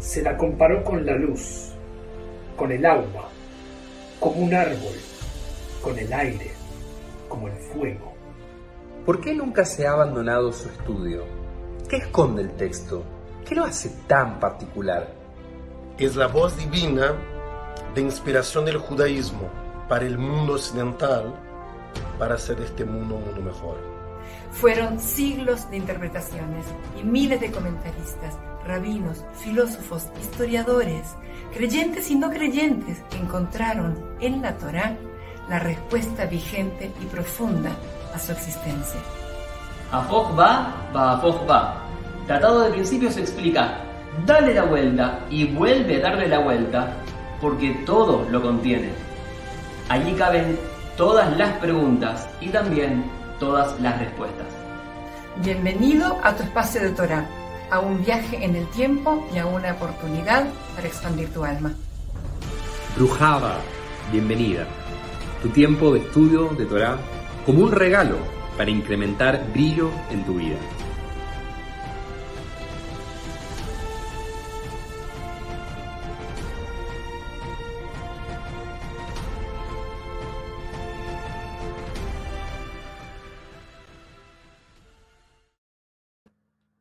se la comparó con la luz, con el agua, como un árbol, con el aire, como el fuego. ¿Por qué nunca se ha abandonado su estudio? ¿Qué esconde el texto? ¿Qué lo hace tan particular? Es la voz divina de inspiración del judaísmo para el mundo occidental para hacer este mundo un mundo mejor. Fueron siglos de interpretaciones y miles de comentaristas, rabinos, filósofos, historiadores, creyentes y no creyentes que encontraron en la Torá la respuesta vigente y profunda a su existencia. Afoch va, va va. Tratado de principios explica, dale la vuelta y vuelve a darle la vuelta, porque todo lo contiene. Allí caben todas las preguntas y también todas las respuestas. Bienvenido a tu espacio de Torah, a un viaje en el tiempo y a una oportunidad para expandir tu alma. Brujaba, bienvenida. Tu tiempo de estudio de Torah como un regalo para incrementar brillo en tu vida.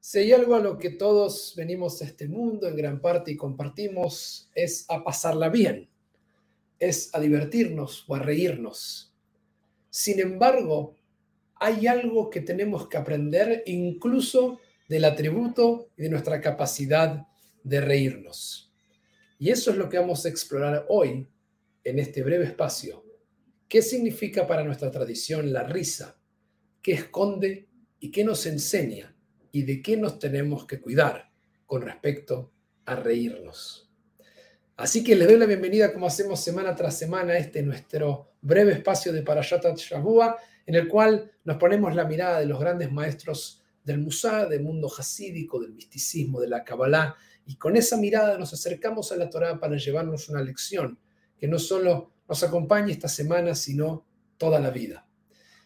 Si hay algo a lo que todos venimos a este mundo en gran parte y compartimos, es a pasarla bien, es a divertirnos o a reírnos. Sin embargo, hay algo que tenemos que aprender incluso del atributo y de nuestra capacidad de reírnos. Y eso es lo que vamos a explorar hoy en este breve espacio. ¿Qué significa para nuestra tradición la risa? ¿Qué esconde y qué nos enseña? Y de qué nos tenemos que cuidar con respecto a reírnos. Así que les doy la bienvenida, como hacemos semana tras semana, a este nuestro breve espacio de Parashat Shavua, en el cual nos ponemos la mirada de los grandes maestros del Musá, del mundo hasídico, del misticismo, de la Kabbalah, y con esa mirada nos acercamos a la Torah para llevarnos una lección que no solo nos acompañe esta semana, sino toda la vida.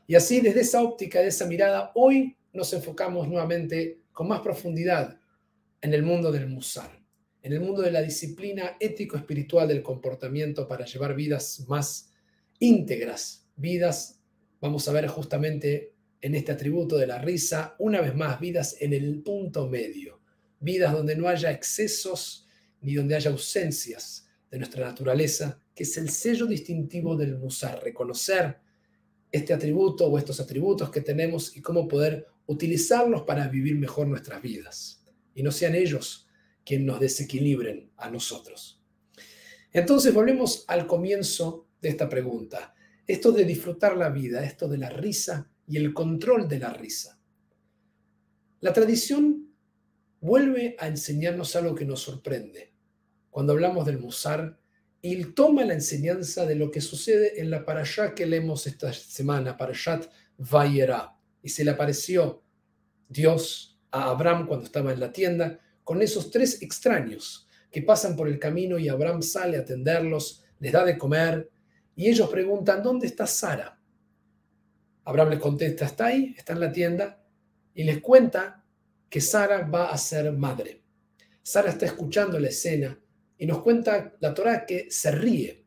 Y así, desde esa óptica, de esa mirada, hoy nos enfocamos nuevamente con más profundidad en el mundo del musar, en el mundo de la disciplina ético-espiritual del comportamiento para llevar vidas más íntegras, vidas, vamos a ver justamente en este atributo de la risa, una vez más, vidas en el punto medio, vidas donde no haya excesos ni donde haya ausencias de nuestra naturaleza, que es el sello distintivo del musar, reconocer este atributo o estos atributos que tenemos y cómo poder utilizarlos para vivir mejor nuestras vidas y no sean ellos quienes nos desequilibren a nosotros. Entonces volvemos al comienzo de esta pregunta, esto de disfrutar la vida, esto de la risa y el control de la risa. La tradición vuelve a enseñarnos algo que nos sorprende. Cuando hablamos del musar, y toma la enseñanza de lo que sucede en la parashá que leemos esta semana, Parashat Vayera y se le apareció Dios a Abraham cuando estaba en la tienda con esos tres extraños que pasan por el camino y Abraham sale a atenderlos, les da de comer y ellos preguntan, ¿dónde está Sara? Abraham les contesta, está ahí, está en la tienda y les cuenta que Sara va a ser madre. Sara está escuchando la escena y nos cuenta la Torah que se ríe.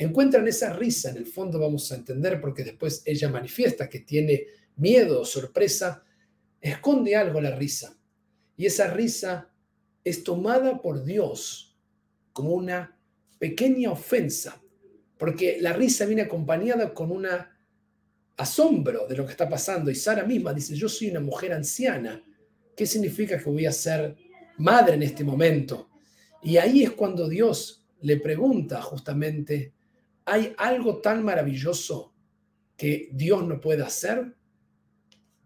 Encuentran esa risa, en el fondo vamos a entender porque después ella manifiesta que tiene miedo o sorpresa, esconde algo la risa. Y esa risa es tomada por Dios como una pequeña ofensa, porque la risa viene acompañada con un asombro de lo que está pasando. Y Sara misma dice, yo soy una mujer anciana. ¿Qué significa que voy a ser madre en este momento? Y ahí es cuando Dios le pregunta justamente, ¿hay algo tan maravilloso que Dios no puede hacer?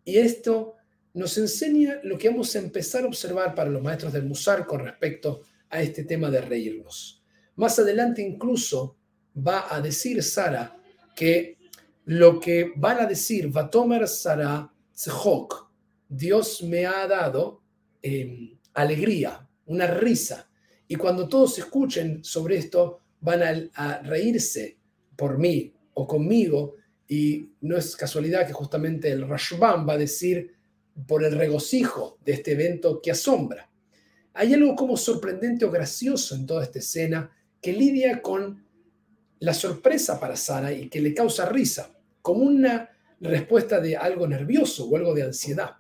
Y esto nos enseña lo que vamos a empezar a observar para los maestros del Musar con respecto a este tema de reírnos. Más adelante incluso va a decir Sara que lo que van a decir, tomar Sara Tzhok, Dios me ha dado em, alegría, una risa. Y cuando todos escuchen sobre esto, van a, reírse por mí o conmigo y no es casualidad que justamente el Rashbam va a decir por el regocijo de este evento que asombra. hay algo como sorprendente o gracioso en toda esta escena que lidia con la sorpresa para Sara y que le causa risa, como una respuesta de algo nervioso o algo de ansiedad.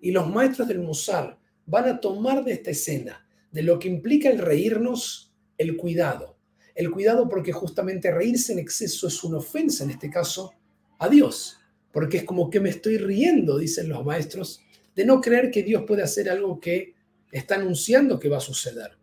Y los maestros del Musar van a tomar de esta escena, de lo que implica el reírnos, el cuidado. El cuidado porque justamente reírse en exceso es una ofensa, en este caso, a Dios. Porque es como que me estoy riendo, dicen los maestros, de no creer que Dios puede hacer algo que está anunciando que va a suceder.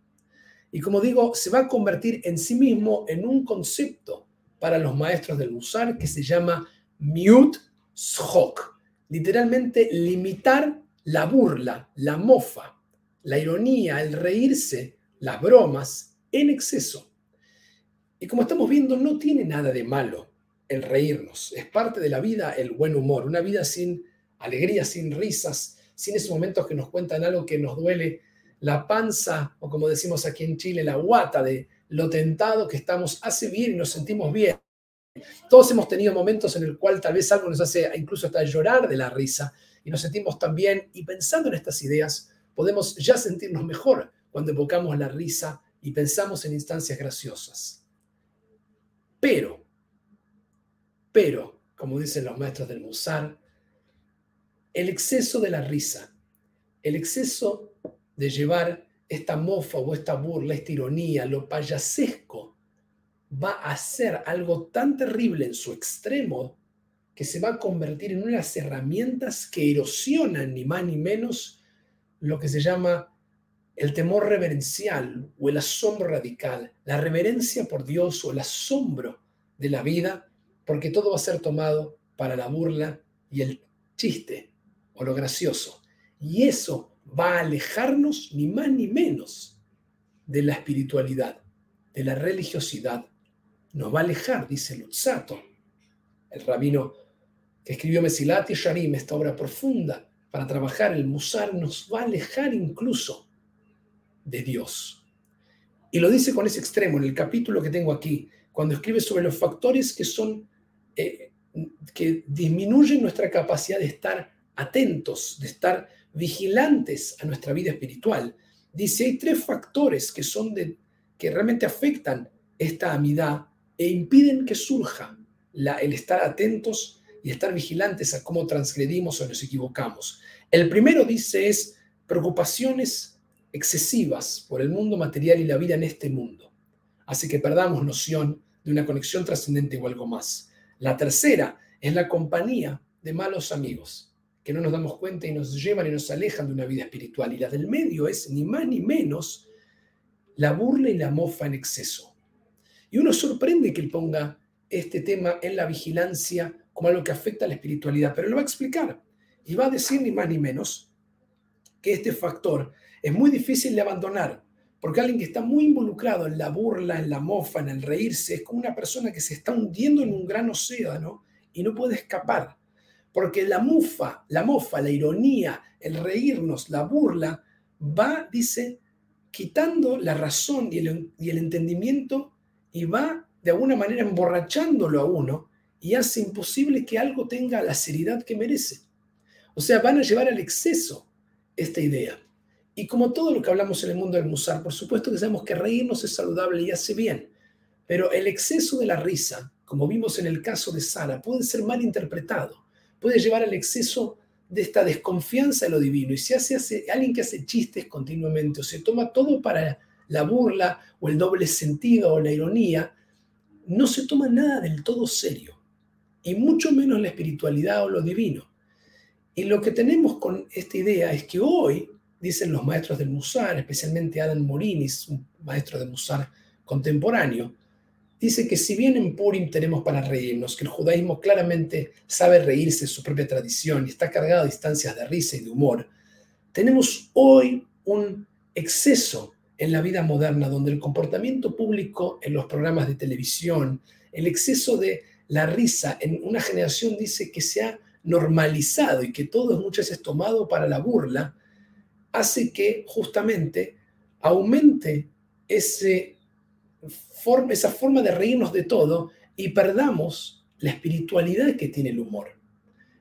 Y como digo, se va a convertir en sí mismo en un concepto para los maestros del Musar que se llama Miut Shok, literalmente limitar la burla, la mofa, la ironía, el reírse, las bromas en exceso. Y como estamos viendo, no tiene nada de malo el reírnos. Es parte de la vida el buen humor, una vida sin alegría, sin risas, sin esos momentos que nos cuentan algo que nos duele la panza, o como decimos aquí en Chile, la guata de lo tentado que estamos hace bien y nos sentimos bien. Todos hemos tenido momentos en el cual tal vez algo nos hace incluso hasta llorar de la risa y nos sentimos tan bien y pensando en estas ideas podemos ya sentirnos mejor cuando evocamos la risa y pensamos en instancias graciosas. Pero, pero, como dicen los maestros del Musar, el exceso de la risa, el exceso de llevar esta mofa o esta burla, esta ironía, lo payasesco, va a ser algo tan terrible en su extremo que se va a convertir en unas herramientas que erosionan ni más ni menos lo que se llama el temor reverencial o el asombro radical, la reverencia por Dios o el asombro de la vida, porque todo va a ser tomado para la burla y el chiste o lo gracioso. Y eso va a alejarnos ni más ni menos de la espiritualidad, de la religiosidad. Nos va a alejar, dice Lutzato, el rabino que escribió Mesilat y Sharim, esta obra profunda para trabajar el Musar, nos va a alejar incluso de Dios. Y lo dice con ese extremo en el capítulo que tengo aquí, cuando escribe sobre los factores que son, eh, que disminuyen nuestra capacidad de estar atentos, de estar vigilantes a nuestra vida espiritual. Dice, hay tres factores que son de, que realmente afectan esta amidad e impiden que surja la, el estar atentos y estar vigilantes a cómo transgredimos o nos equivocamos. El primero dice es preocupaciones excesivas por el mundo material y la vida en este mundo. Hace que perdamos noción de una conexión trascendente o algo más. La tercera es la compañía de malos amigos que no nos damos cuenta y nos llevan y nos alejan de una vida espiritual. Y la del medio es ni más ni menos la burla y la mofa en exceso. Y uno sorprende que él ponga este tema en la vigilancia como algo que afecta a la espiritualidad, pero lo va a explicar y va a decir ni más ni menos que este factor es muy difícil de abandonar, porque alguien que está muy involucrado en la burla, en la mofa, en el reírse, es como una persona que se está hundiendo en un gran océano y no puede escapar, porque la la mofa, la ironía, el reírnos, la burla, va, dice, quitando la razón y el, y el entendimiento y va de alguna manera emborrachándolo a uno y hace imposible que algo tenga la seriedad que merece. O sea, van a llevar al exceso esta idea. Y como todo lo que hablamos en el mundo del musar, por supuesto que sabemos que reírnos es saludable y hace bien, pero el exceso de la risa, como vimos en el caso de Sara, puede ser mal interpretado, puede llevar al exceso de esta desconfianza en lo divino. Y si hace, hace alguien que hace chistes continuamente o se toma todo para la burla o el doble sentido o la ironía, no se toma nada del todo serio y mucho menos la espiritualidad o lo divino. Y lo que tenemos con esta idea es que hoy, dicen los maestros del Musar, especialmente Adam Morinis, un maestro de Musar contemporáneo, dice que si bien en Purim tenemos para reírnos, que el judaísmo claramente sabe reírse de su propia tradición y está cargado de instancias de risa y de humor, tenemos hoy un exceso en la vida moderna donde el comportamiento público en los programas de televisión, el exceso de la risa en una generación dice que se ha normalizado y que todo es muchas veces tomado para la burla, hace que justamente aumente ese forma, esa forma de reírnos de todo y perdamos la espiritualidad que tiene el humor,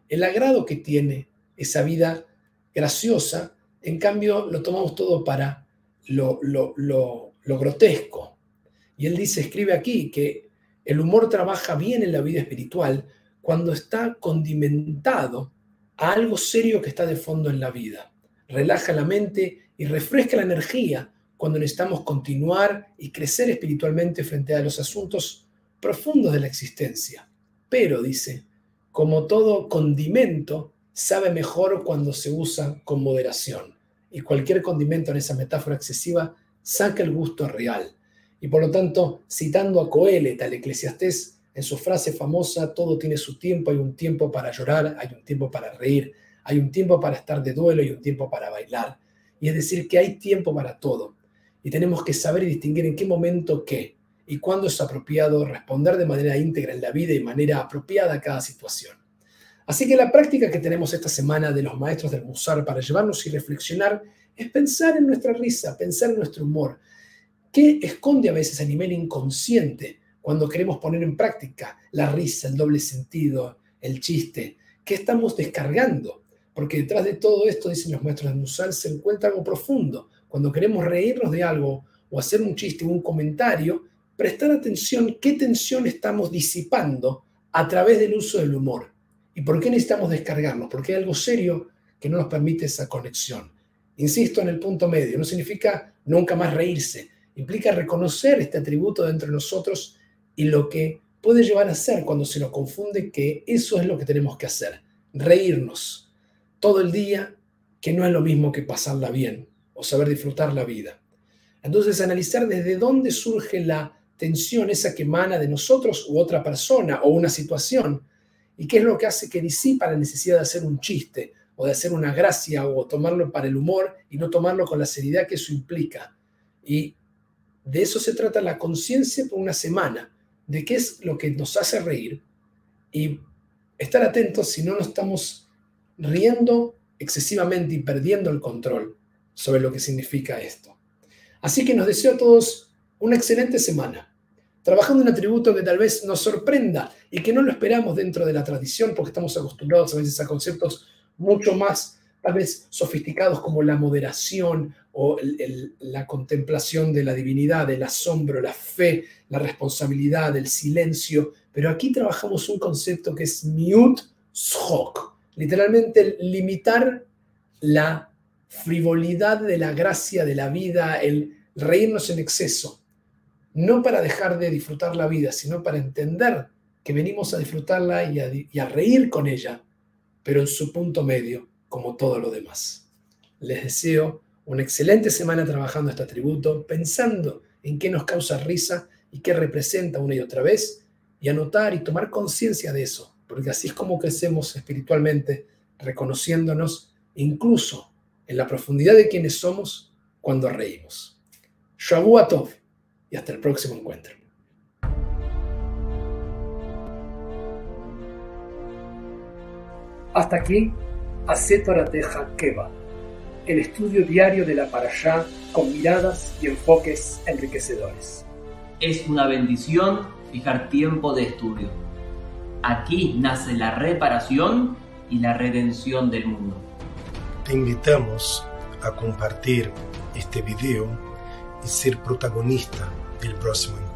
el agrado que tiene esa vida graciosa en cambio lo tomamos todo para lo, lo, lo, lo grotesco. Y él dice, escribe aquí, que el humor trabaja bien en la vida espiritual cuando está condimentado a algo serio que está de fondo en la vida. Relaja la mente y refresca la energía cuando necesitamos continuar y crecer espiritualmente frente a los asuntos profundos de la existencia. Pero, dice, como todo condimento, sabe mejor cuando se usa con moderación. Y cualquier condimento en esa metáfora excesiva saca el gusto real. Y por lo tanto, citando a Coelet, al eclesiastés, en su frase famosa, todo tiene su tiempo, hay un tiempo para llorar, hay un tiempo para reír, hay un tiempo para estar de duelo y un tiempo para bailar. Y es decir, que hay tiempo para todo. Y tenemos que saber y distinguir en qué momento qué y cuándo es apropiado responder de manera íntegra en la vida y manera apropiada a cada situación. Así que la práctica que tenemos esta semana de los maestros del Musar para llevarnos y reflexionar es pensar en nuestra risa, pensar en nuestro humor, que esconde a veces a nivel inconsciente cuando queremos poner en práctica la risa, el doble sentido, el chiste, que estamos descargando. Porque detrás de todo esto, dicen los maestros del Musar, se encuentra algo profundo. Cuando queremos reírnos de algo o hacer un chiste o un comentario, prestar atención qué tensión estamos disipando a través del uso del humor. ¿Y por qué necesitamos descargarnos? Porque hay algo serio que no nos permite esa conexión. Insisto en el punto medio, no significa nunca más reírse, implica reconocer este atributo dentro de nosotros y lo que puede llevar a ser cuando se nos confunde que eso es lo que tenemos que hacer, reírnos todo el día, que no es lo mismo que pasarla bien o saber disfrutar la vida. Entonces, analizar desde dónde surge la tensión, esa que emana de nosotros u otra persona o una situación, y qué es lo que hace que disipa la necesidad de hacer un chiste o de hacer una gracia o tomarlo para el humor y no tomarlo con la seriedad que eso implica. Y de eso se trata la conciencia por una semana, de qué es lo que nos hace reír y estar atentos si no nos estamos riendo excesivamente y perdiendo el control sobre lo que significa esto. Así que nos deseo a todos una excelente semana trabajando un atributo que tal vez nos sorprenda y que no lo esperamos dentro de la tradición porque estamos acostumbrados a veces a conceptos mucho más tal vez sofisticados como la moderación o la contemplación de la divinidad, el asombro, la fe, la responsabilidad, el silencio, pero aquí trabajamos un concepto que es miut shok, literalmente limitar la frivolidad de la gracia de la vida, el reírnos en exceso. No para dejar de disfrutar la vida, sino para entender que venimos a disfrutarla y a, reír con ella, pero en su punto medio, como todo lo demás. Les deseo una excelente semana trabajando este atributo, pensando en qué nos causa risa y qué representa una y otra vez, y anotar y tomar conciencia de eso, porque así es como crecemos espiritualmente, reconociéndonos incluso en la profundidad de quienes somos cuando reímos. Shavuot y hasta el próximo encuentro. Hasta aquí, Teja Keva, el estudio diario de la Parashá con miradas y enfoques enriquecedores. Es una bendición fijar tiempo de estudio. Aquí nace la reparación y la redención del mundo. Te invitamos a compartir este video y ser protagonista del próximo encuentro.